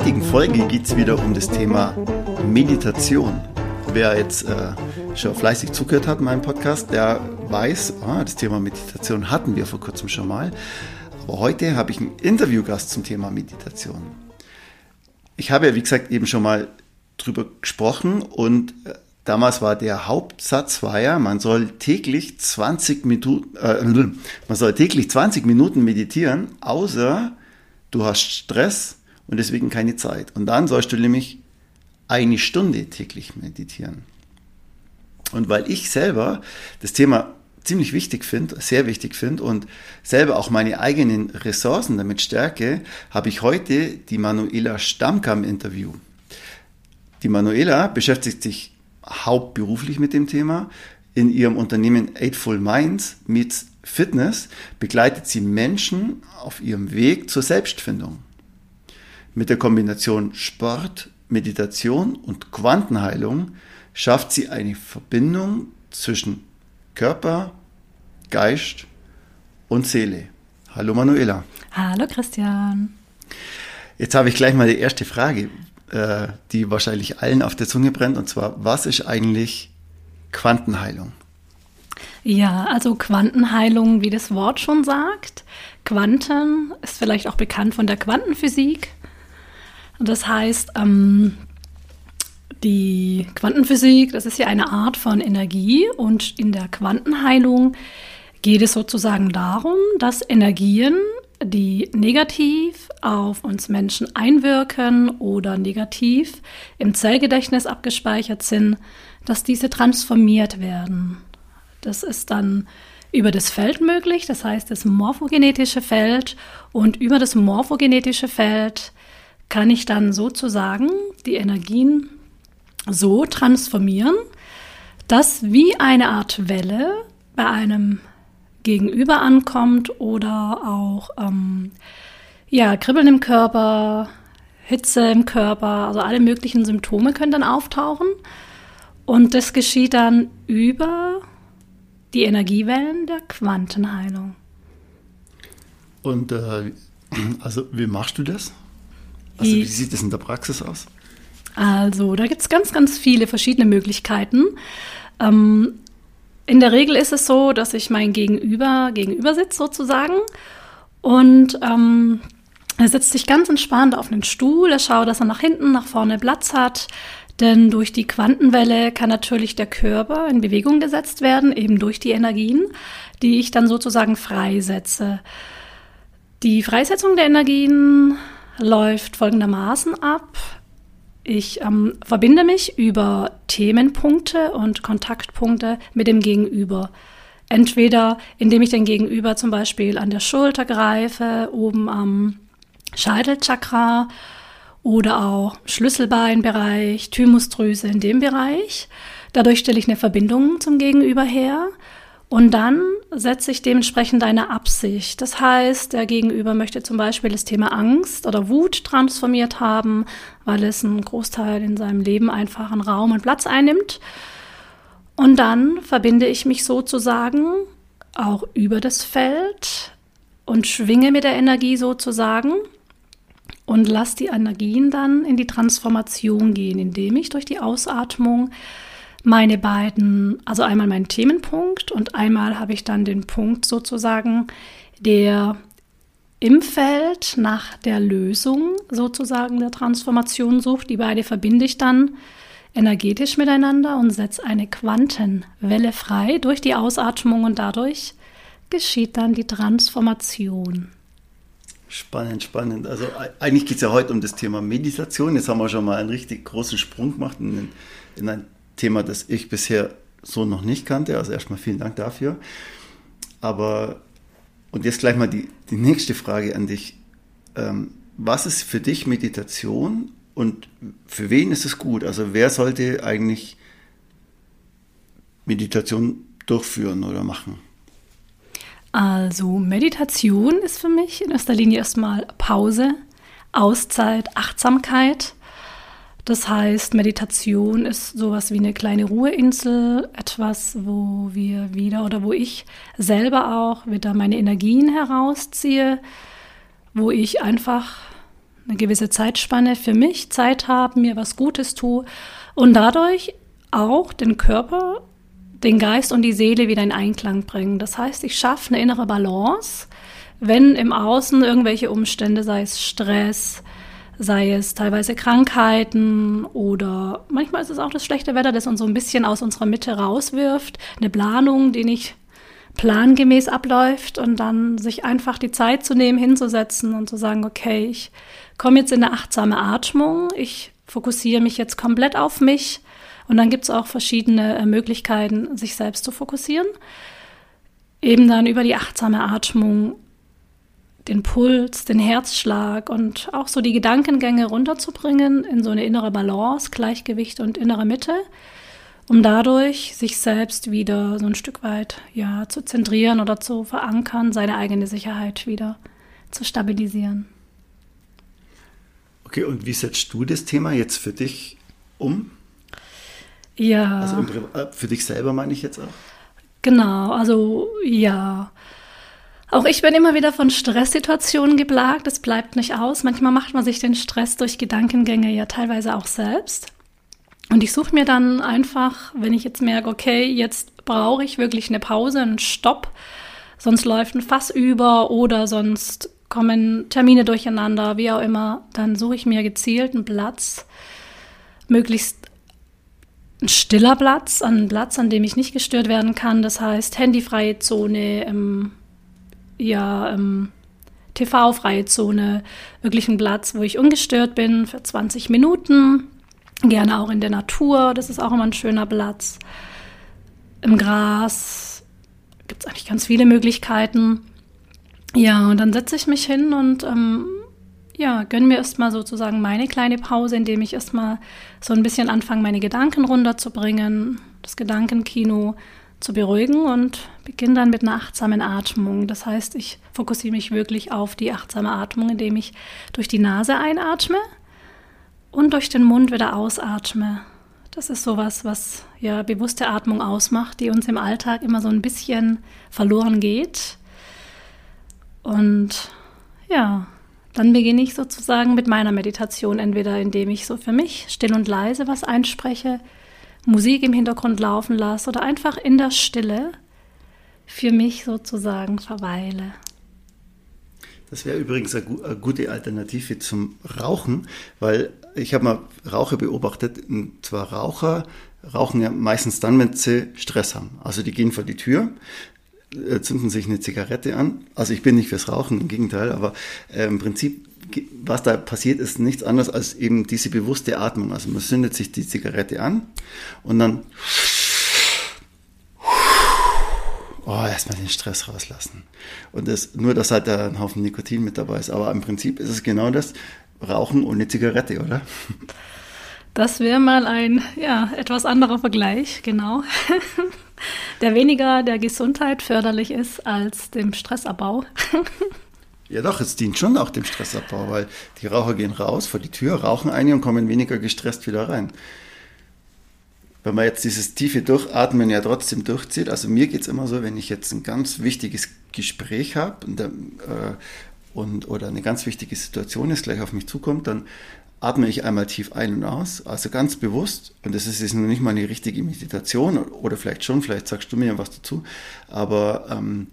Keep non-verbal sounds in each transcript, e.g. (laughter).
Folge geht es wieder um das Thema Meditation. Wer jetzt äh, schon fleißig zugehört hat in meinem Podcast, der weiß, ah, das Thema Meditation hatten wir vor kurzem schon mal. Aber heute habe ich einen Interviewgast zum Thema Meditation. Ich habe ja, wie gesagt, eben schon mal drüber gesprochen und äh, damals war der Hauptsatz war ja, man soll täglich 20 Minuten, äh, (laughs) man soll täglich 20 Minuten meditieren, außer du hast Stress und deswegen keine Zeit. Und dann sollst du nämlich eine Stunde täglich meditieren. Und weil ich selber das Thema ziemlich wichtig finde, sehr wichtig finde und selber auch meine eigenen Ressourcen damit stärke, habe ich heute die Manuela Stammkamp Interview. Die Manuela beschäftigt sich hauptberuflich mit dem Thema. In ihrem Unternehmen Eightful Minds mit Fitness begleitet sie Menschen auf ihrem Weg zur Selbstfindung. Mit der Kombination Sport, Meditation und Quantenheilung schafft sie eine Verbindung zwischen Körper, Geist und Seele. Hallo Manuela. Hallo Christian. Jetzt habe ich gleich mal die erste Frage, äh, die wahrscheinlich allen auf der Zunge brennt, und zwar, was ist eigentlich Quantenheilung? Ja, also Quantenheilung, wie das Wort schon sagt. Quanten ist vielleicht auch bekannt von der Quantenphysik. Das heißt, ähm, die Quantenphysik, das ist ja eine Art von Energie und in der Quantenheilung geht es sozusagen darum, dass Energien, die negativ auf uns Menschen einwirken oder negativ im Zellgedächtnis abgespeichert sind, dass diese transformiert werden. Das ist dann über das Feld möglich, das heißt das morphogenetische Feld und über das morphogenetische Feld kann ich dann sozusagen die Energien so transformieren, dass wie eine Art Welle bei einem Gegenüber ankommt oder auch ähm, ja, Kribbeln im Körper, Hitze im Körper, also alle möglichen Symptome können dann auftauchen. Und das geschieht dann über die Energiewellen der Quantenheilung. Und äh, also wie machst du das? Also wie sieht es in der Praxis aus? Also da gibt es ganz, ganz viele verschiedene Möglichkeiten. Ähm, in der Regel ist es so, dass ich mein Gegenüber gegenüber sitze sozusagen und ähm, er setzt sich ganz entspannt auf einen Stuhl, er schaut, dass er nach hinten, nach vorne Platz hat, denn durch die Quantenwelle kann natürlich der Körper in Bewegung gesetzt werden, eben durch die Energien, die ich dann sozusagen freisetze. Die Freisetzung der Energien läuft folgendermaßen ab. Ich ähm, verbinde mich über Themenpunkte und Kontaktpunkte mit dem Gegenüber. Entweder indem ich den Gegenüber zum Beispiel an der Schulter greife, oben am Scheitelchakra oder auch Schlüsselbeinbereich, Thymusdrüse in dem Bereich. Dadurch stelle ich eine Verbindung zum Gegenüber her. Und dann setze ich dementsprechend eine Absicht. Das heißt, der Gegenüber möchte zum Beispiel das Thema Angst oder Wut transformiert haben, weil es einen Großteil in seinem Leben einfach einen Raum und Platz einnimmt. Und dann verbinde ich mich sozusagen auch über das Feld und schwinge mit der Energie sozusagen und lasse die Energien dann in die Transformation gehen, indem ich durch die Ausatmung meine beiden, also einmal meinen Themenpunkt und einmal habe ich dann den Punkt sozusagen, der im Feld nach der Lösung sozusagen der Transformation sucht. Die beide verbinde ich dann energetisch miteinander und setze eine Quantenwelle frei durch die Ausatmung und dadurch geschieht dann die Transformation. Spannend, spannend. Also eigentlich geht es ja heute um das Thema Meditation. Jetzt haben wir schon mal einen richtig großen Sprung gemacht in, in ein Thema, das ich bisher so noch nicht kannte. Also erstmal vielen Dank dafür. Aber, und jetzt gleich mal die, die nächste Frage an dich. Ähm, was ist für dich Meditation und für wen ist es gut? Also wer sollte eigentlich Meditation durchführen oder machen? Also Meditation ist für mich in erster Linie erstmal Pause, Auszeit, Achtsamkeit. Das heißt, Meditation ist sowas wie eine kleine Ruheinsel, etwas, wo wir wieder oder wo ich selber auch wieder meine Energien herausziehe, wo ich einfach eine gewisse Zeitspanne für mich Zeit habe, mir was Gutes tue und dadurch auch den Körper den Geist und die Seele wieder in Einklang bringen. Das heißt, ich schaffe eine innere Balance, wenn im Außen irgendwelche Umstände, sei es Stress, sei es teilweise Krankheiten oder manchmal ist es auch das schlechte Wetter, das uns so ein bisschen aus unserer Mitte rauswirft, eine Planung, die nicht plangemäß abläuft und dann sich einfach die Zeit zu nehmen, hinzusetzen und zu sagen, okay, ich komme jetzt in eine achtsame Atmung, ich fokussiere mich jetzt komplett auf mich und dann gibt es auch verschiedene äh, Möglichkeiten, sich selbst zu fokussieren. Eben dann über die achtsame Atmung den Puls, den Herzschlag und auch so die Gedankengänge runterzubringen in so eine innere Balance, Gleichgewicht und innere Mitte, um dadurch sich selbst wieder so ein Stück weit ja zu zentrieren oder zu verankern, seine eigene Sicherheit wieder zu stabilisieren. Okay, und wie setzt du das Thema jetzt für dich um? Ja. Also äh, für dich selber meine ich jetzt auch? Genau, also ja. Auch ich bin immer wieder von Stresssituationen geplagt. Es bleibt nicht aus. Manchmal macht man sich den Stress durch Gedankengänge ja teilweise auch selbst. Und ich suche mir dann einfach, wenn ich jetzt merke, okay, jetzt brauche ich wirklich eine Pause, einen Stopp, sonst läuft ein Fass über oder sonst kommen Termine durcheinander, wie auch immer, dann suche ich mir gezielt einen Platz, möglichst ein stiller Platz, ein Platz, an dem ich nicht gestört werden kann. Das heißt, handyfreie Zone, ähm, ja, ähm, TV-freie Zone, wirklich ein Platz, wo ich ungestört bin für 20 Minuten. Gerne auch in der Natur, das ist auch immer ein schöner Platz. Im Gras gibt es eigentlich ganz viele Möglichkeiten. Ja, und dann setze ich mich hin und ähm, ja, gönn mir erstmal sozusagen meine kleine Pause, indem ich erstmal so ein bisschen anfange, meine Gedanken runterzubringen, das Gedankenkino zu beruhigen und beginne dann mit einer achtsamen Atmung. Das heißt, ich fokussiere mich wirklich auf die achtsame Atmung, indem ich durch die Nase einatme und durch den Mund wieder ausatme. Das ist sowas, was ja bewusste Atmung ausmacht, die uns im Alltag immer so ein bisschen verloren geht. Und ja, dann beginne ich sozusagen mit meiner Meditation, entweder indem ich so für mich still und leise was einspreche, Musik im Hintergrund laufen lasse oder einfach in der Stille für mich sozusagen verweile. Das wäre übrigens eine, gute Alternative zum Rauchen, weil ich habe mal Raucher beobachtet, und zwar Raucher rauchen ja meistens dann, wenn sie Stress haben. Also die gehen vor die Tür, äh, zünden sich eine Zigarette an. Also ich bin nicht fürs Rauchen, im Gegenteil, aber äh, im Prinzip, was da passiert, ist nichts anderes als eben diese bewusste Atmung. Also man zündet sich die Zigarette an und dann oh, erstmal den Stress rauslassen. Und das, nur, dass halt da ein Haufen Nikotin mit dabei ist. Aber im Prinzip ist es genau das, Rauchen ohne Zigarette, oder? Das wäre mal ein ja, etwas anderer Vergleich, genau. (laughs) der weniger der Gesundheit förderlich ist als dem Stressabbau. (laughs) Ja doch, es dient schon auch dem Stressabbau, weil die Raucher gehen raus vor die Tür, rauchen eine und kommen weniger gestresst wieder rein. Wenn man jetzt dieses tiefe Durchatmen ja trotzdem durchzieht, also mir geht es immer so, wenn ich jetzt ein ganz wichtiges Gespräch habe und, äh, und oder eine ganz wichtige Situation ist, gleich auf mich zukommt, dann atme ich einmal tief ein und aus, also ganz bewusst. Und das ist jetzt noch nicht mal eine richtige Meditation oder vielleicht schon, vielleicht sagst du mir was dazu. Aber ähm,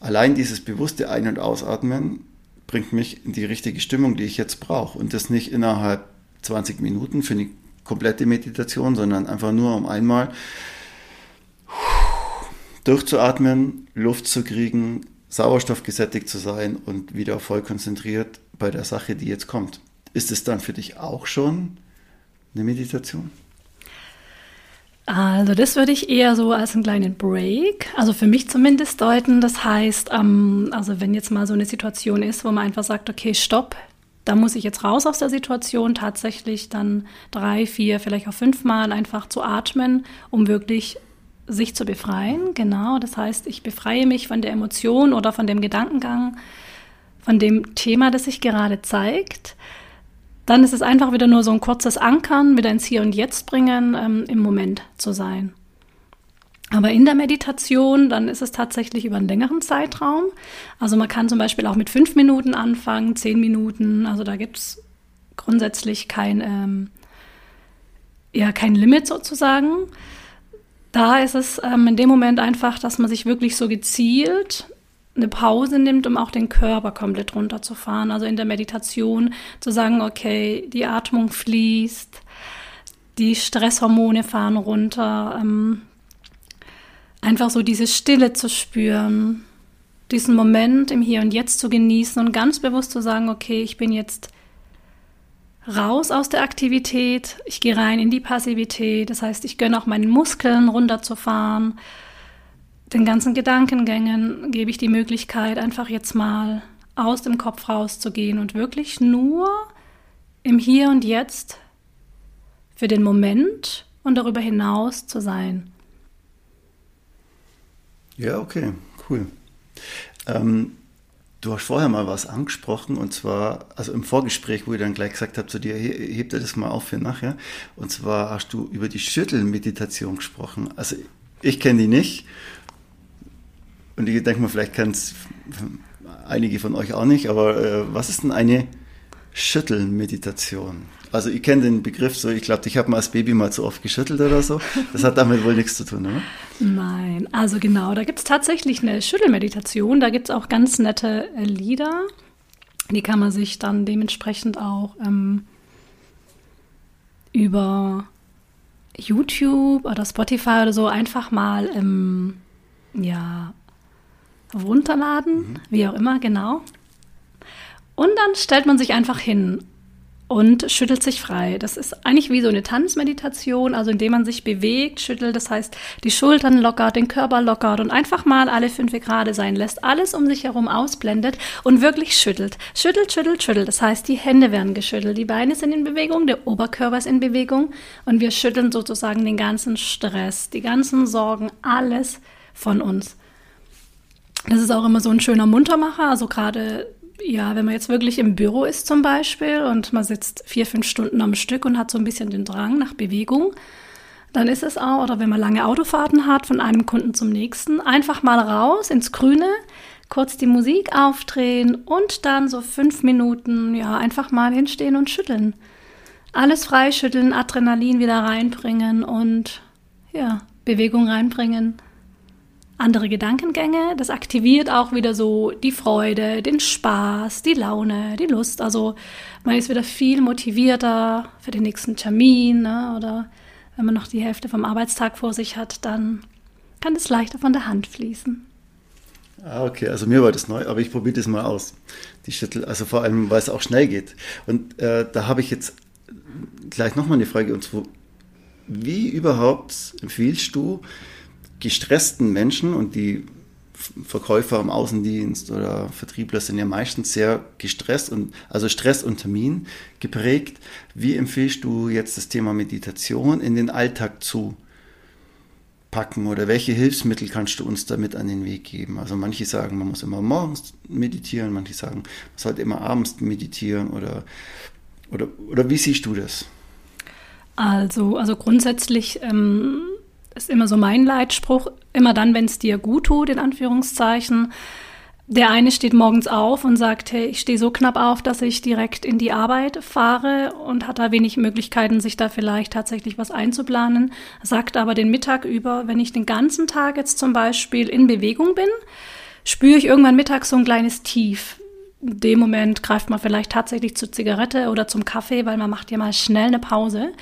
allein dieses bewusste Ein- und Ausatmen bringt mich in die richtige Stimmung, die ich jetzt brauche. Und das nicht innerhalb 20 Minuten für eine komplette Meditation, sondern einfach nur um einmal durchzuatmen, Luft zu kriegen, Sauerstoff gesättigt zu sein und wieder voll konzentriert bei der Sache, die jetzt kommt. Ist es dann für dich auch schon eine Meditation? Also das würde ich eher so als einen kleinen Break, also für mich zumindest deuten. Das heißt, ähm, also wenn jetzt mal so eine Situation ist, wo man einfach sagt, okay, stopp, da muss ich jetzt raus aus der Situation, tatsächlich dann drei, vier, vielleicht auch fünfmal einfach zu atmen, um wirklich sich zu befreien. Genau, das heißt, ich befreie mich von der Emotion oder von dem Gedankengang, von dem Thema, das sich gerade zeigt. Dann ist es einfach wieder nur so ein kurzes Ankern, wieder ins Hier und Jetzt bringen, ähm, im Moment zu sein. Aber in der Meditation, dann ist es tatsächlich über einen längeren Zeitraum. Also man kann zum Beispiel auch mit fünf Minuten anfangen, zehn Minuten. Also da gibt es grundsätzlich kein, ähm, ja, kein Limit sozusagen. Da ist es ähm, in dem Moment einfach, dass man sich wirklich so gezielt eine Pause nimmt, um auch den Körper komplett runterzufahren. Also in der Meditation zu sagen, okay, die Atmung fließt, die Stresshormone fahren runter. Ähm, einfach so diese Stille zu spüren, diesen Moment im Hier und Jetzt zu genießen und ganz bewusst zu sagen, okay, ich bin jetzt raus aus der Aktivität, ich gehe rein in die Passivität, das heißt, ich gönne auch meinen Muskeln runterzufahren den ganzen Gedankengängen gebe ich die Möglichkeit, einfach jetzt mal aus dem Kopf rauszugehen und wirklich nur im Hier und Jetzt für den Moment und darüber hinaus zu sein. Ja, okay, cool. Ähm, du hast vorher mal was angesprochen und zwar, also im Vorgespräch, wo ich dann gleich gesagt habe zu dir, heb dir das mal auf für nachher. Und zwar hast du über die Schüttelmeditation gesprochen. Also ich kenne die nicht und ich denke mal, vielleicht kennen es einige von euch auch nicht, aber äh, was ist denn eine Schüttelmeditation? Also ich kenne den Begriff so, ich glaube, ich habe mal als Baby mal zu oft geschüttelt oder so. Das hat damit wohl nichts zu tun, oder? Nein, also genau, da gibt es tatsächlich eine Schüttelmeditation, da gibt es auch ganz nette äh, Lieder. Die kann man sich dann dementsprechend auch ähm, über YouTube oder Spotify oder so einfach mal ähm, ja, runterladen, mhm. wie auch immer, genau. Und dann stellt man sich einfach hin und schüttelt sich frei. Das ist eigentlich wie so eine Tanzmeditation, also indem man sich bewegt, schüttelt, das heißt, die Schultern lockert, den Körper lockert und einfach mal alle fünf gerade sein lässt, alles um sich herum ausblendet und wirklich schüttelt. Schüttelt, schüttelt, schüttelt. Das heißt, die Hände werden geschüttelt, die Beine sind in Bewegung, der Oberkörper ist in Bewegung und wir schütteln sozusagen den ganzen Stress, die ganzen Sorgen, alles von uns. Das ist auch immer so ein schöner Muntermacher. Also gerade, ja, wenn man jetzt wirklich im Büro ist zum Beispiel und man sitzt vier, fünf Stunden am Stück und hat so ein bisschen den Drang nach Bewegung, dann ist es auch, oder wenn man lange Autofahrten hat, von einem Kunden zum nächsten, einfach mal raus ins Grüne, kurz die Musik aufdrehen und dann so fünf Minuten, ja, einfach mal hinstehen und schütteln. Alles freischütteln, Adrenalin wieder reinbringen und, ja, Bewegung reinbringen andere Gedankengänge. Das aktiviert auch wieder so die Freude, den Spaß, die Laune, die Lust. Also man ist wieder viel motivierter für den nächsten Termin ne? oder wenn man noch die Hälfte vom Arbeitstag vor sich hat, dann kann es leichter von der Hand fließen. Ah, okay, also mir war das neu, aber ich probiere das mal aus. Die Schüttel, also vor allem, weil es auch schnell geht. Und äh, da habe ich jetzt gleich nochmal eine Frage, und zwar, wie überhaupt empfiehlst du, gestressten Menschen und die Verkäufer im Außendienst oder Vertriebler sind ja meistens sehr gestresst und also Stress und Termin geprägt. Wie empfiehlst du jetzt das Thema Meditation in den Alltag zu packen oder welche Hilfsmittel kannst du uns damit an den Weg geben? Also manche sagen, man muss immer morgens meditieren, manche sagen, man sollte immer abends meditieren oder oder, oder wie siehst du das? Also, also grundsätzlich ähm ist immer so mein Leitspruch, immer dann, wenn es dir gut tut, in Anführungszeichen. der eine steht morgens auf und sagt, hey, ich stehe so knapp auf, dass ich direkt in die Arbeit fahre und hat da wenig Möglichkeiten, sich da vielleicht tatsächlich was einzuplanen, sagt aber den Mittag über, wenn ich den ganzen Tag jetzt zum Beispiel in Bewegung bin, spüre ich irgendwann mittags so ein kleines Tief. In dem Moment greift man vielleicht tatsächlich zur Zigarette oder zum Kaffee, weil man macht ja mal schnell eine Pause.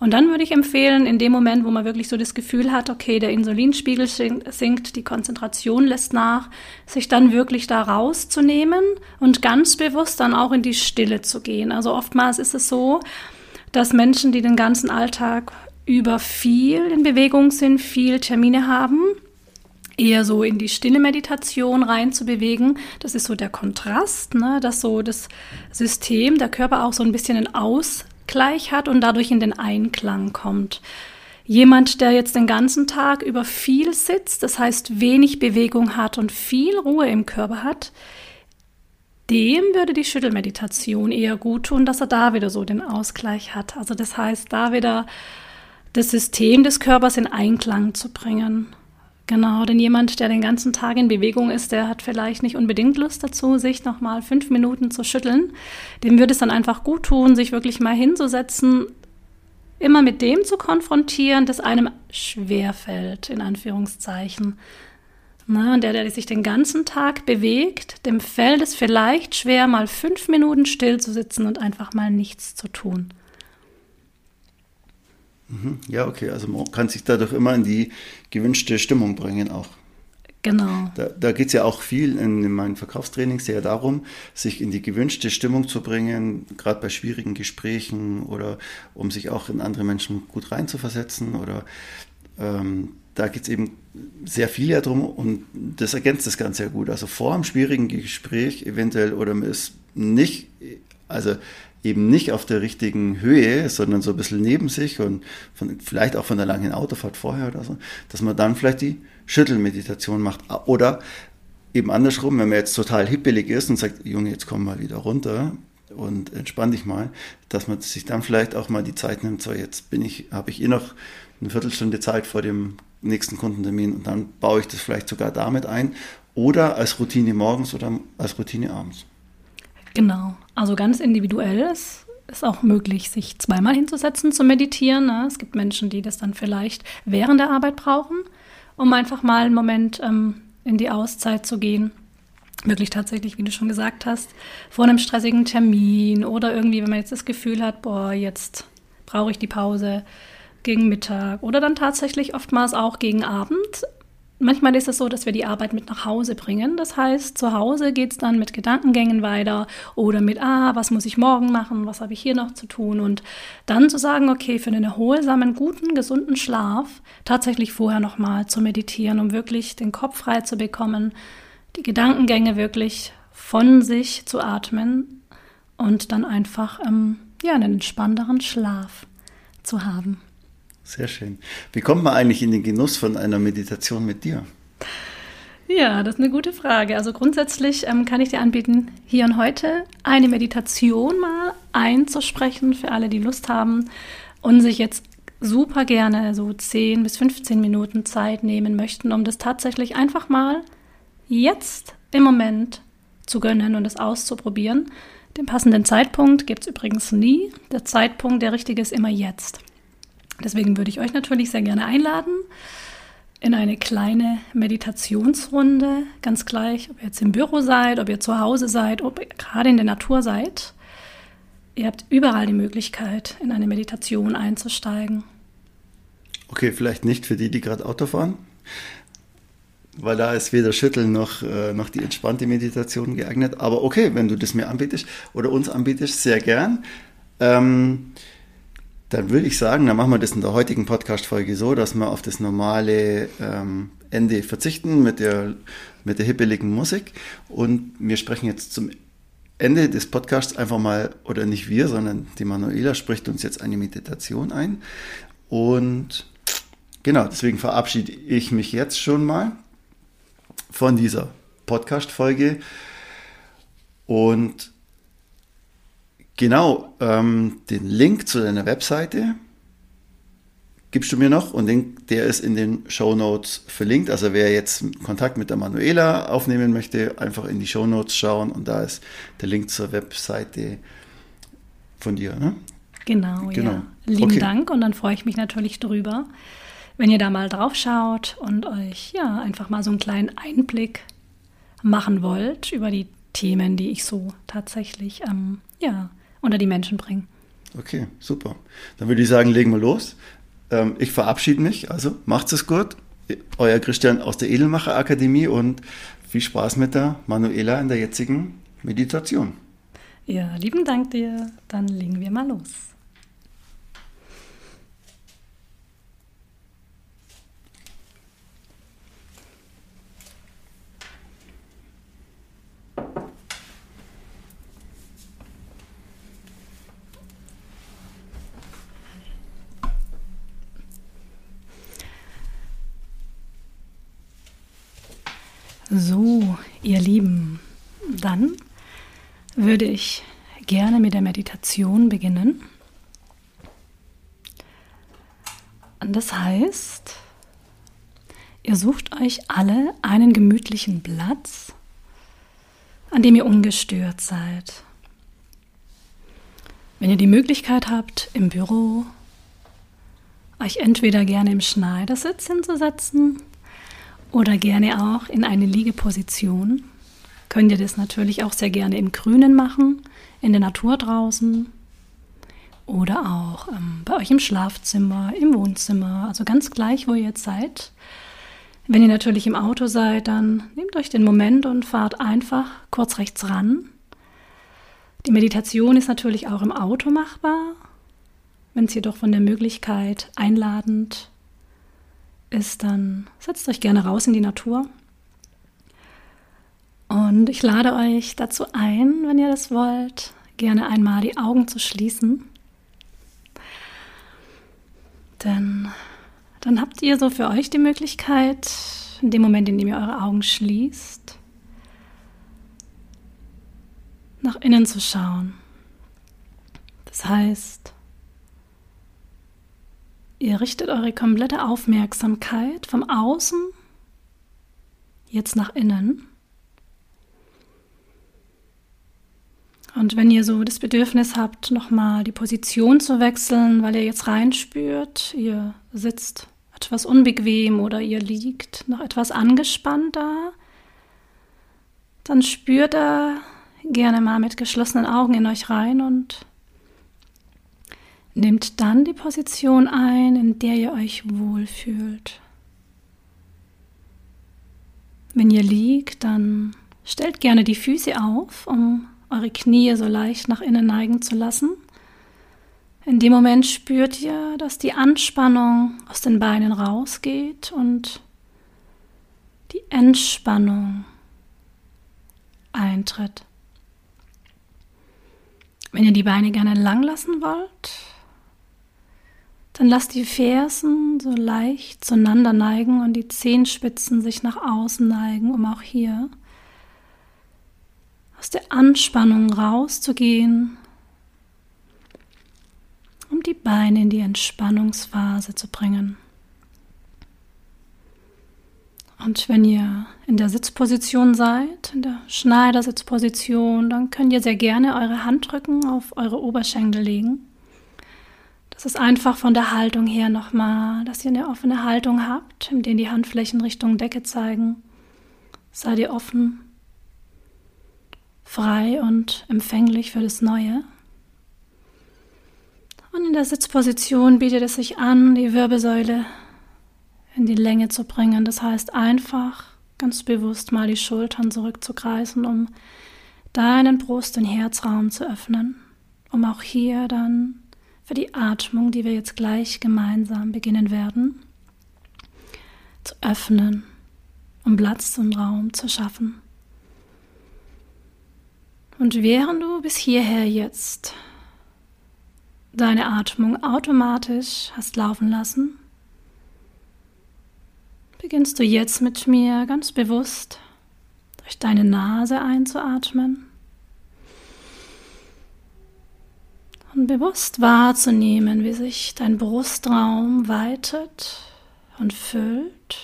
Und dann würde ich empfehlen, in dem Moment, wo man wirklich so das Gefühl hat, okay, der Insulinspiegel sinkt, die Konzentration lässt nach, sich dann wirklich da rauszunehmen und ganz bewusst dann auch in die Stille zu gehen. Also oftmals ist es so, dass Menschen, die den ganzen Alltag über viel in Bewegung sind, viel Termine haben, eher so in die stille Meditation rein zu bewegen. Das ist so der Kontrast, ne? dass so das System, der Körper auch so ein bisschen ein Aus gleich hat und dadurch in den Einklang kommt. Jemand, der jetzt den ganzen Tag über viel sitzt, das heißt wenig Bewegung hat und viel Ruhe im Körper hat, dem würde die Schüttelmeditation eher gut tun, dass er da wieder so den Ausgleich hat. Also das heißt, da wieder das System des Körpers in Einklang zu bringen. Genau, denn jemand, der den ganzen Tag in Bewegung ist, der hat vielleicht nicht unbedingt Lust dazu, sich nochmal fünf Minuten zu schütteln. Dem würde es dann einfach gut tun, sich wirklich mal hinzusetzen, immer mit dem zu konfrontieren, das einem schwerfällt, in Anführungszeichen. Na, und der, der sich den ganzen Tag bewegt, dem fällt es vielleicht schwer, mal fünf Minuten still zu sitzen und einfach mal nichts zu tun. Mhm. Ja, okay, also man kann sich dadurch immer in die gewünschte Stimmung bringen auch. Genau. Da, da geht es ja auch viel in, in meinen Verkaufstrainings sehr darum, sich in die gewünschte Stimmung zu bringen, gerade bei schwierigen Gesprächen oder um sich auch in andere Menschen gut reinzuversetzen oder ähm, da geht es eben sehr viel ja drum und das ergänzt das Ganze ja gut. Also vor einem schwierigen Gespräch eventuell oder man ist nicht, also eben nicht auf der richtigen Höhe, sondern so ein bisschen neben sich und von, vielleicht auch von der langen Autofahrt vorher oder so, dass man dann vielleicht die Schüttelmeditation macht. Oder eben andersrum, wenn man jetzt total hippelig ist und sagt, Junge, jetzt komm mal wieder runter und entspann dich mal, dass man sich dann vielleicht auch mal die Zeit nimmt, so jetzt bin ich, habe ich eh noch eine Viertelstunde Zeit vor dem nächsten Kundentermin und dann baue ich das vielleicht sogar damit ein oder als Routine morgens oder als Routine abends. Genau, also ganz individuell ist, ist auch möglich, sich zweimal hinzusetzen zu meditieren. Ne? Es gibt Menschen, die das dann vielleicht während der Arbeit brauchen, um einfach mal einen Moment ähm, in die Auszeit zu gehen. Wirklich tatsächlich, wie du schon gesagt hast, vor einem stressigen Termin oder irgendwie, wenn man jetzt das Gefühl hat, boah, jetzt brauche ich die Pause gegen Mittag oder dann tatsächlich oftmals auch gegen Abend Manchmal ist es so, dass wir die Arbeit mit nach Hause bringen. Das heißt, zu Hause geht es dann mit Gedankengängen weiter oder mit, ah, was muss ich morgen machen, was habe ich hier noch zu tun und dann zu sagen, okay, für einen erholsamen, guten, gesunden Schlaf tatsächlich vorher nochmal zu meditieren, um wirklich den Kopf frei zu bekommen, die Gedankengänge wirklich von sich zu atmen und dann einfach ähm, ja, einen entspannteren Schlaf zu haben. Sehr schön. Wie kommt man eigentlich in den Genuss von einer Meditation mit dir? Ja, das ist eine gute Frage. Also grundsätzlich ähm, kann ich dir anbieten, hier und heute eine Meditation mal einzusprechen für alle, die Lust haben und sich jetzt super gerne so 10 bis 15 Minuten Zeit nehmen möchten, um das tatsächlich einfach mal jetzt im Moment zu gönnen und es auszuprobieren. Den passenden Zeitpunkt gibt es übrigens nie. Der Zeitpunkt, der richtige ist immer jetzt. Deswegen würde ich euch natürlich sehr gerne einladen in eine kleine Meditationsrunde, ganz gleich, ob ihr jetzt im Büro seid, ob ihr zu Hause seid, ob ihr gerade in der Natur seid. Ihr habt überall die Möglichkeit, in eine Meditation einzusteigen. Okay, vielleicht nicht für die, die gerade Auto fahren, weil da ist weder Schütteln noch, äh, noch die entspannte Meditation geeignet. Aber okay, wenn du das mir anbietest oder uns anbietest, sehr gern. Ähm, dann würde ich sagen, dann machen wir das in der heutigen Podcast-Folge so, dass wir auf das normale ähm, Ende verzichten mit der, mit der hippeligen Musik. Und wir sprechen jetzt zum Ende des Podcasts einfach mal, oder nicht wir, sondern die Manuela spricht uns jetzt eine Meditation ein. Und genau, deswegen verabschiede ich mich jetzt schon mal von dieser Podcast-Folge. Und Genau, ähm, den Link zu deiner Webseite, gibst du mir noch und den, der ist in den Show Notes verlinkt. Also wer jetzt Kontakt mit der Manuela aufnehmen möchte, einfach in die Show Notes schauen und da ist der Link zur Webseite von dir. Ne? Genau, genau, ja. Lieben okay. Dank und dann freue ich mich natürlich drüber, wenn ihr da mal drauf schaut und euch ja einfach mal so einen kleinen Einblick machen wollt über die Themen, die ich so tatsächlich ähm, ja, unter die Menschen bringe. Okay, super. Dann würde ich sagen, legen wir los. Ähm, ich verabschiede mich. Also macht's es gut. Euer Christian aus der Edelmacher Akademie und viel Spaß mit der Manuela in der jetzigen Meditation. Ja, lieben Dank dir. Dann legen wir mal los. So, ihr Lieben, dann würde ich gerne mit der Meditation beginnen. Das heißt, ihr sucht euch alle einen gemütlichen Platz, an dem ihr ungestört seid. Wenn ihr die Möglichkeit habt, im Büro euch entweder gerne im Schneidersitz hinzusetzen oder gerne auch in eine Liegeposition. Könnt ihr das natürlich auch sehr gerne im Grünen machen, in der Natur draußen oder auch ähm, bei euch im Schlafzimmer, im Wohnzimmer, also ganz gleich, wo ihr jetzt seid. Wenn ihr natürlich im Auto seid, dann nehmt euch den Moment und fahrt einfach kurz rechts ran. Die Meditation ist natürlich auch im Auto machbar, wenn es jedoch von der Möglichkeit einladend ist, dann setzt euch gerne raus in die Natur. Und ich lade euch dazu ein, wenn ihr das wollt, gerne einmal die Augen zu schließen. Denn dann habt ihr so für euch die Möglichkeit, in dem Moment, in dem ihr eure Augen schließt, nach innen zu schauen. Das heißt, Ihr richtet eure komplette Aufmerksamkeit vom Außen jetzt nach innen. Und wenn ihr so das Bedürfnis habt, nochmal die Position zu wechseln, weil ihr jetzt reinspürt, ihr sitzt etwas unbequem oder ihr liegt noch etwas angespannt da, dann spürt er gerne mal mit geschlossenen Augen in euch rein und Nehmt dann die Position ein, in der ihr euch wohlfühlt. Wenn ihr liegt, dann stellt gerne die Füße auf, um eure Knie so leicht nach innen neigen zu lassen. In dem Moment spürt ihr, dass die Anspannung aus den Beinen rausgeht und die Entspannung eintritt. Wenn ihr die Beine gerne lang lassen wollt, dann lass die Fersen so leicht zueinander neigen und die Zehenspitzen sich nach außen neigen, um auch hier aus der Anspannung rauszugehen, um die Beine in die Entspannungsphase zu bringen. Und wenn ihr in der Sitzposition seid, in der Schneidersitzposition, dann könnt ihr sehr gerne eure Handrücken auf eure Oberschenkel legen es ist einfach von der Haltung her nochmal, dass ihr eine offene Haltung habt, in der die Handflächen Richtung Decke zeigen. Seid ihr offen, frei und empfänglich für das Neue. Und in der Sitzposition bietet es sich an, die Wirbelsäule in die Länge zu bringen. Das heißt einfach ganz bewusst mal die Schultern zurückzukreisen, um deinen Brust- und Herzraum zu öffnen, um auch hier dann für die Atmung, die wir jetzt gleich gemeinsam beginnen werden, zu öffnen, um Platz und Raum zu schaffen. Und während du bis hierher jetzt deine Atmung automatisch hast laufen lassen, beginnst du jetzt mit mir ganz bewusst durch deine Nase einzuatmen Und bewusst wahrzunehmen, wie sich dein Brustraum weitet und füllt.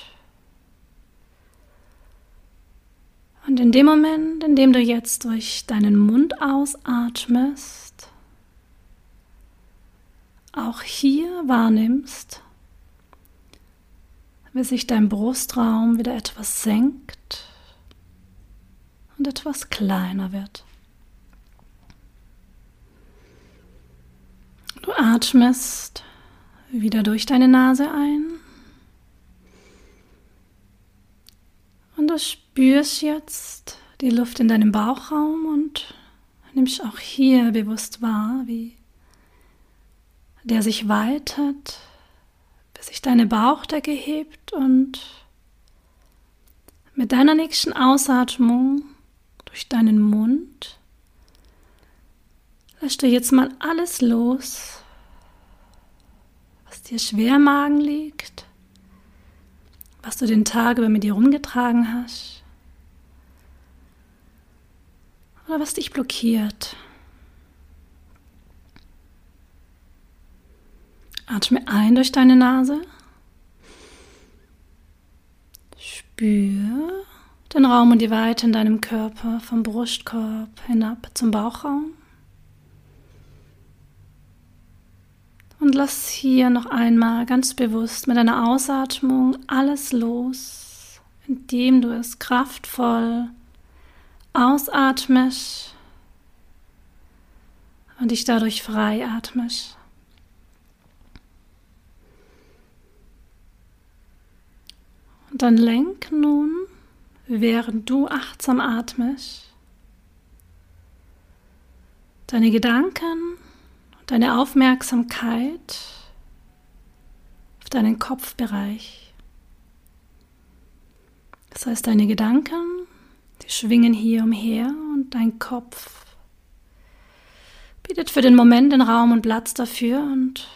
Und in dem Moment, in dem du jetzt durch deinen Mund ausatmest, auch hier wahrnimmst, wie sich dein Brustraum wieder etwas senkt und etwas kleiner wird. Du atmest wieder durch deine Nase ein. Und du spürst jetzt die Luft in deinem Bauchraum und nimmst auch hier bewusst wahr, wie der sich weitet, bis sich deine Bauchdecke hebt und mit deiner nächsten Ausatmung durch deinen Mund lässt du jetzt mal alles los, was dir schwer im Magen liegt, was du den Tag über mit dir rumgetragen hast oder was dich blockiert. Atme ein durch deine Nase. Spür den Raum und die Weite in deinem Körper vom Brustkorb hinab zum Bauchraum. Und lass hier noch einmal ganz bewusst mit deiner Ausatmung alles los, indem du es kraftvoll ausatmest und dich dadurch frei atmest. Und dann lenk nun, während du achtsam atmest, deine Gedanken deine Aufmerksamkeit auf deinen Kopfbereich. Das heißt, deine Gedanken, die schwingen hier umher und dein Kopf bietet für den Moment den Raum und Platz dafür und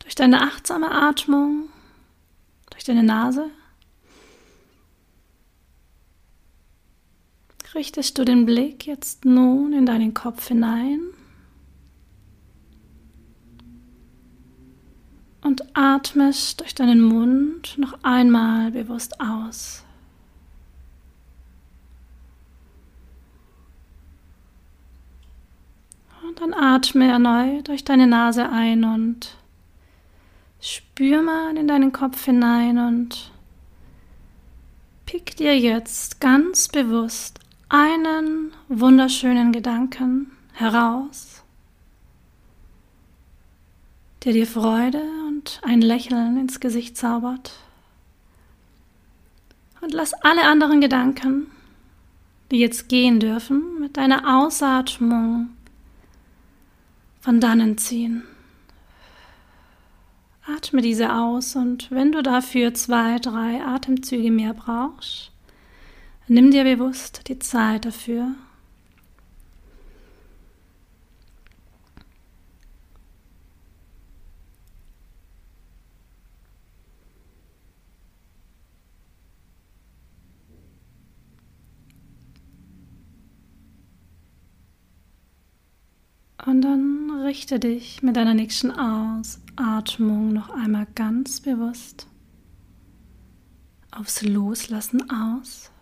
durch deine achtsame Atmung, durch deine Nase richtest du den Blick jetzt nun in deinen Kopf hinein und atmest durch deinen Mund noch einmal bewusst aus. Und dann atme erneut durch deine Nase ein und spür mal in deinen Kopf hinein und pick dir jetzt ganz bewusst einen wunderschönen Gedanken heraus, der dir Freude und ein Lächeln ins Gesicht zaubert. Und lass alle anderen Gedanken, die jetzt gehen dürfen, mit deiner Ausatmung von dannen ziehen. Atme diese aus und wenn du dafür zwei, drei Atemzüge mehr brauchst, Nimm dir bewusst die Zeit dafür. Und dann richte dich mit deiner nächsten Ausatmung noch einmal ganz bewusst aufs Loslassen aus.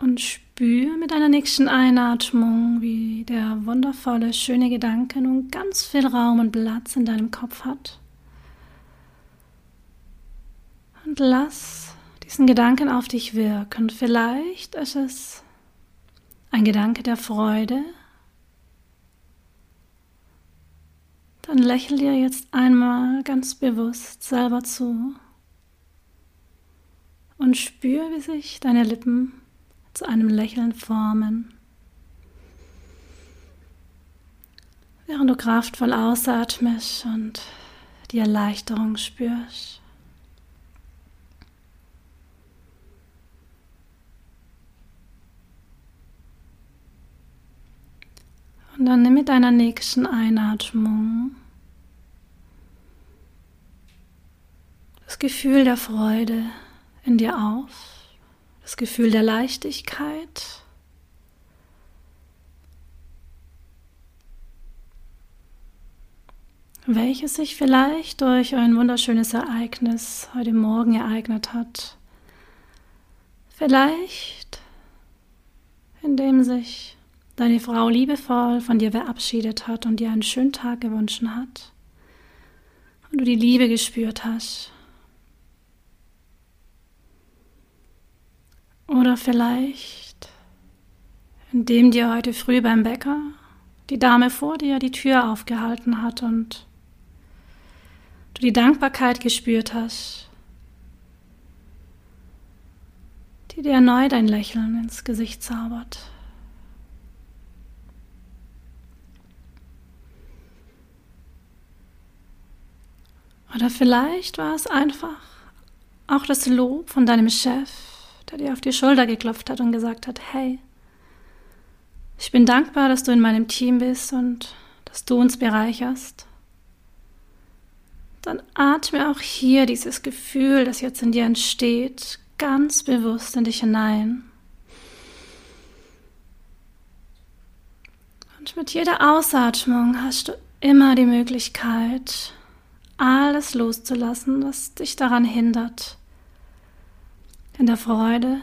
Und spür mit deiner nächsten Einatmung, wie der wundervolle, schöne Gedanke nun ganz viel Raum und Platz in deinem Kopf hat. Und lass diesen Gedanken auf dich wirken. Vielleicht ist es ein Gedanke der Freude. Dann lächel dir jetzt einmal ganz bewusst selber zu und spür, wie sich deine Lippen zu einem Lächeln formen. Während du kraftvoll ausatmest und die Erleichterung spürst. Und dann nimm mit deiner nächsten Einatmung das Gefühl der Freude in dir auf das Gefühl der Leichtigkeit. welches sich vielleicht durch ein wunderschönes Ereignis heute Morgen ereignet hat. Vielleicht, indem sich deine Frau liebevoll von dir verabschiedet hat und dir einen schönen Tag gewünscht hat und du die Liebe gespürt hast. Oder vielleicht, indem dir heute früh beim Bäcker die Dame vor dir die Tür aufgehalten hat und du die Dankbarkeit gespürt hast, die dir erneut ein Lächeln ins Gesicht zaubert. Oder vielleicht war es einfach auch das Lob von deinem Chef, der dir auf die Schulter geklopft hat und gesagt hat, hey, ich bin dankbar, dass du in meinem Team bist und dass du uns bereicherst dann atme auch hier dieses Gefühl, das jetzt in dir entsteht, ganz bewusst in dich hinein. Und mit jeder Ausatmung hast du immer die Möglichkeit, alles loszulassen, was dich daran hindert. In der Freude,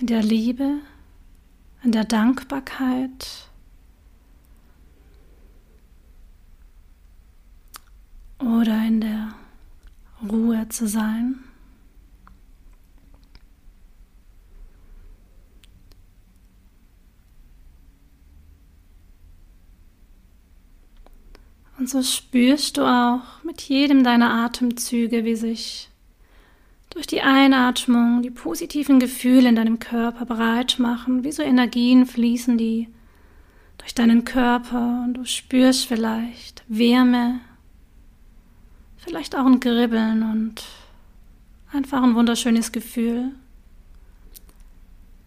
in der Liebe, in der Dankbarkeit oder in der Ruhe zu sein. Und so spürst du auch mit jedem deiner Atemzüge, wie sich durch die Einatmung die positiven Gefühle in deinem Körper bereit machen, wie so Energien fließen die durch deinen Körper und du spürst vielleicht Wärme, Vielleicht auch ein Kribbeln und einfach ein wunderschönes Gefühl,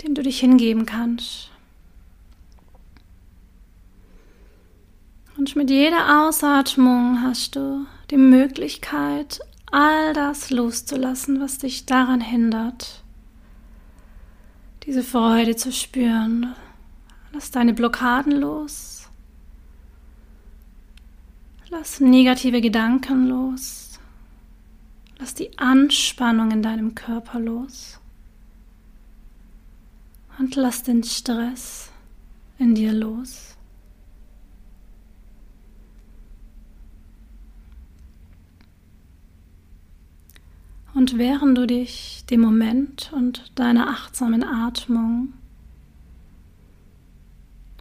dem du dich hingeben kannst. Und mit jeder Ausatmung hast du die Möglichkeit, all das loszulassen, was dich daran hindert, diese Freude zu spüren. Lass deine Blockaden los. Lass negative Gedanken los. Lass die Anspannung in deinem Körper los. Und lass den Stress in dir los. Und während du dich dem Moment und deiner achtsamen Atmung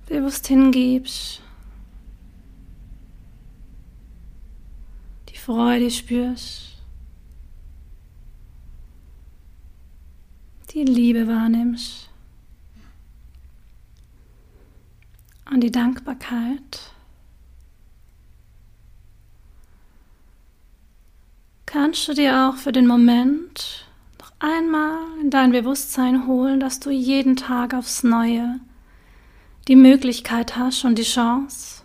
bewusst hingibst, Freude spürst, die Liebe wahrnimmst und die Dankbarkeit, kannst du dir auch für den Moment noch einmal in dein Bewusstsein holen, dass du jeden Tag aufs Neue die Möglichkeit hast und die Chance,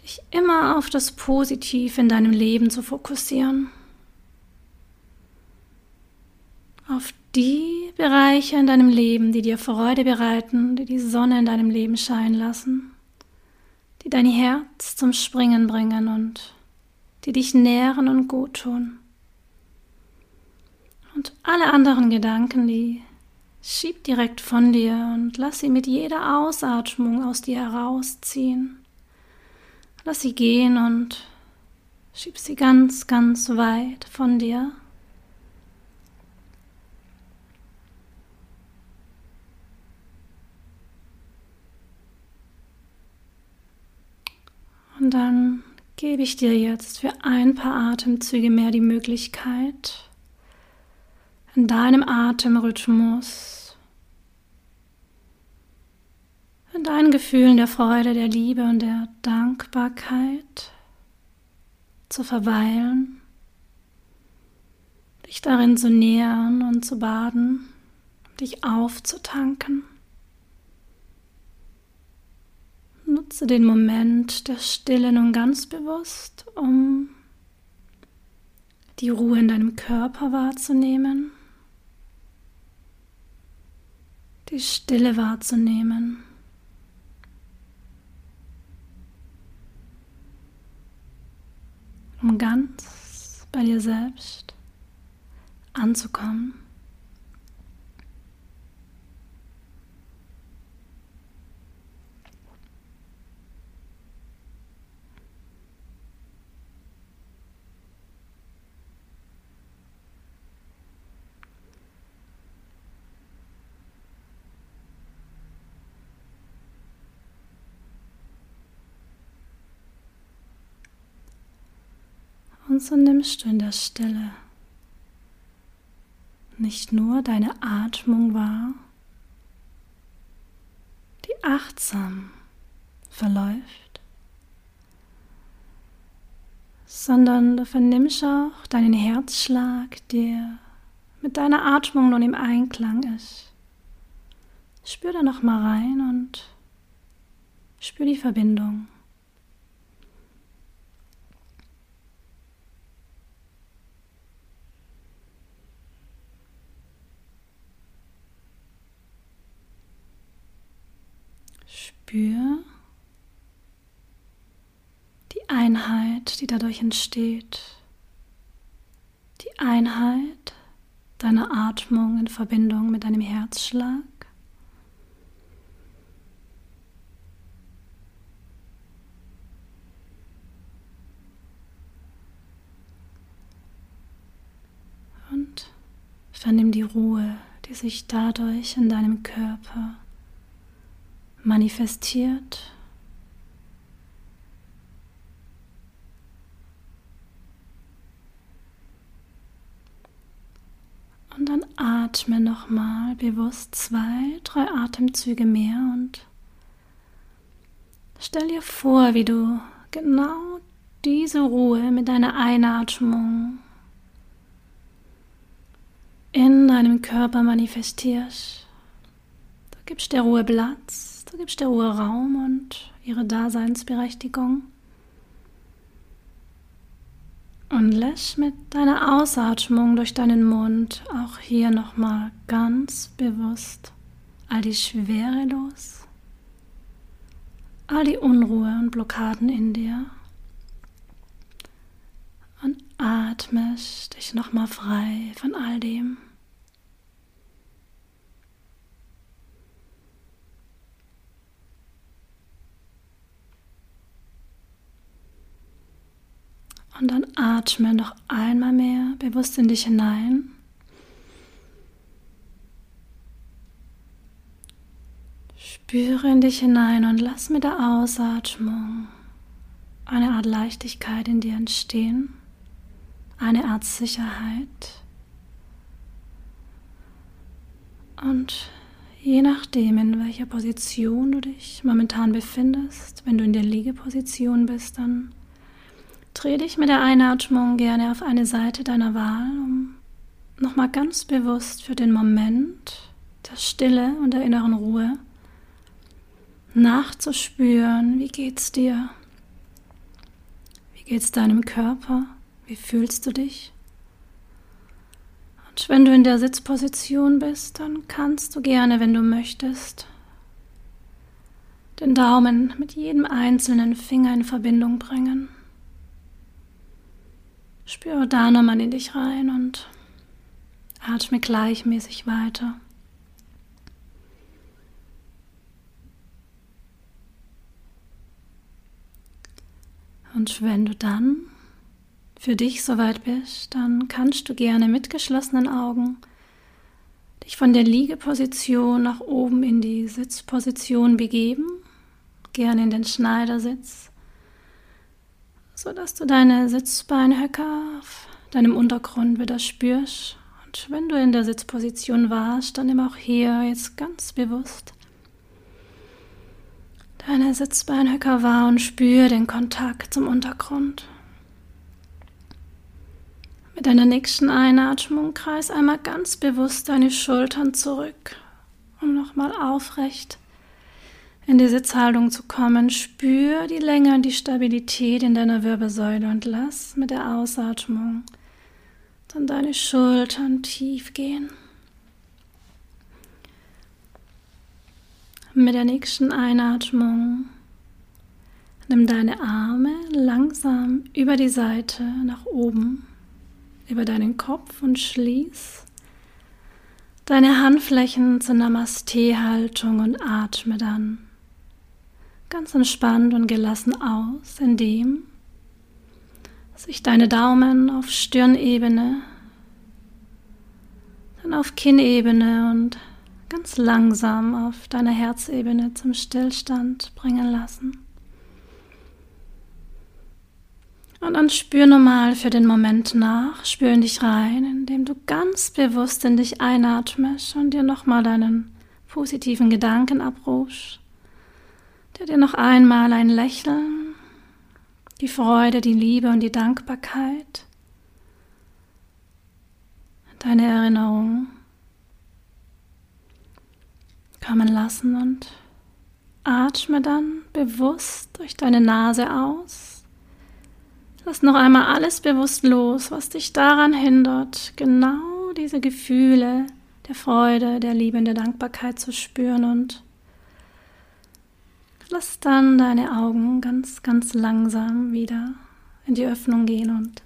dich immer auf das Positiv in deinem Leben zu fokussieren. Auf die Bereiche in deinem Leben, die dir Freude bereiten, die die Sonne in deinem Leben scheinen lassen, die dein Herz zum Springen bringen und die dich nähren und gut tun. Und alle anderen Gedanken, die schieb direkt von dir und lass sie mit jeder Ausatmung aus dir herausziehen. Lass sie gehen und schieb sie ganz, ganz weit von dir. Und dann gebe ich dir jetzt für ein paar Atemzüge mehr die Möglichkeit, in deinem Atemrhythmus in deinen Gefühlen der Freude, der Liebe und der Dankbarkeit zu verweilen, dich darin zu nähern und zu baden, dich aufzutanken. Nutze den Moment der Stille nun ganz bewusst, um die Ruhe in deinem Körper wahrzunehmen die Stille wahrzunehmen. Um ganz bei dir selbst anzukommen. Und so nimmst du in der Stille nicht nur deine Atmung wahr, die achtsam verläuft, sondern du vernimmst auch deinen Herzschlag, der mit deiner Atmung nun im Einklang ist. Spür da noch mal rein und spür die Verbindung. Spür die Einheit, die dadurch entsteht. Die Einheit deiner Atmung in Verbindung mit deinem Herzschlag. Und vernimm die Ruhe, die sich dadurch in deinem Körper manifestiert. Und dann atme nochmal bewusst zwei, drei Atemzüge mehr und stell dir vor, wie du genau diese Ruhe mit deiner Einatmung in deinem Körper manifestierst. Du gibst der Ruhe Platz Du gibst der Ruhe Raum und ihre Daseinsberechtigung. Und lässt mit deiner Ausatmung durch deinen Mund auch hier nochmal ganz bewusst all die Schwere los, all die Unruhe und Blockaden in dir. Und atmest dich nochmal frei von all dem. Und dann atme noch einmal mehr bewusst in dich hinein. Spüre in dich hinein und lass mit der Ausatmung eine Art Leichtigkeit in dir entstehen, eine Art Sicherheit. Und je nachdem, in welcher Position du dich momentan befindest, wenn du in der Liegeposition bist, dann Dreh dich mit der Einatmung gerne auf eine Seite deiner Wahl, um nochmal ganz bewusst für den Moment der Stille und der inneren Ruhe nachzuspüren, wie geht's dir? Wie geht's deinem Körper? Wie fühlst du dich? Und wenn du in der Sitzposition bist, dann kannst du gerne, wenn du möchtest, den Daumen mit jedem einzelnen Finger in Verbindung bringen. Spüre da nochmal in dich rein und atme gleichmäßig weiter. Und wenn du dann für dich soweit bist, dann kannst du gerne mit geschlossenen Augen dich von der Liegeposition nach oben in die Sitzposition begeben, gerne in den Schneidersitz sodass du deine Sitzbeinhöcker auf deinem Untergrund wieder spürst. Und wenn du in der Sitzposition warst, dann nimm auch hier jetzt ganz bewusst deine Sitzbeinhöcker wahr und spür den Kontakt zum Untergrund. Mit deiner nächsten Einatmung kreis einmal ganz bewusst deine Schultern zurück, um nochmal aufrecht in die Sitzhaltung zu kommen. Spür die Länge und die Stabilität in deiner Wirbelsäule und lass mit der Ausatmung dann deine Schultern tief gehen. mit der nächsten Einatmung nimm deine Arme langsam über die Seite nach oben, über deinen Kopf und schließ deine Handflächen zur Namaste-Haltung und atme dann ganz entspannt und gelassen aus, indem sich deine Daumen auf Stirnebene, dann auf Kinnebene und ganz langsam auf deiner Herzebene zum Stillstand bringen lassen. Und dann spür nochmal für den Moment nach, spür in dich rein, indem du ganz bewusst in dich einatmest und dir nochmal deinen positiven Gedanken abrufst, der dir noch einmal ein Lächeln, die Freude, die Liebe und die Dankbarkeit, deine Erinnerung kommen lassen und atme dann bewusst durch deine Nase aus. Lass noch einmal alles bewusst los, was dich daran hindert, genau diese Gefühle der Freude, der Liebe und der Dankbarkeit zu spüren und lass dann deine Augen ganz, ganz langsam wieder in die Öffnung gehen und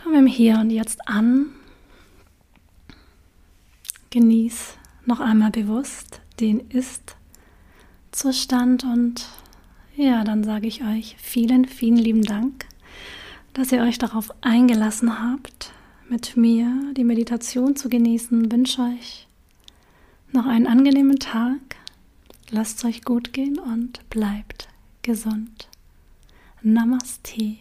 komm im Hier und Jetzt an. Genieß noch einmal bewusst den Ist-Zustand und ja, dann sage ich euch vielen, vielen lieben Dank, dass ihr euch darauf eingelassen habt, mit mir die Meditation zu genießen. Wünsche euch noch einen angenehmen Tag. Lasst es euch gut gehen und bleibt gesund. Namaste.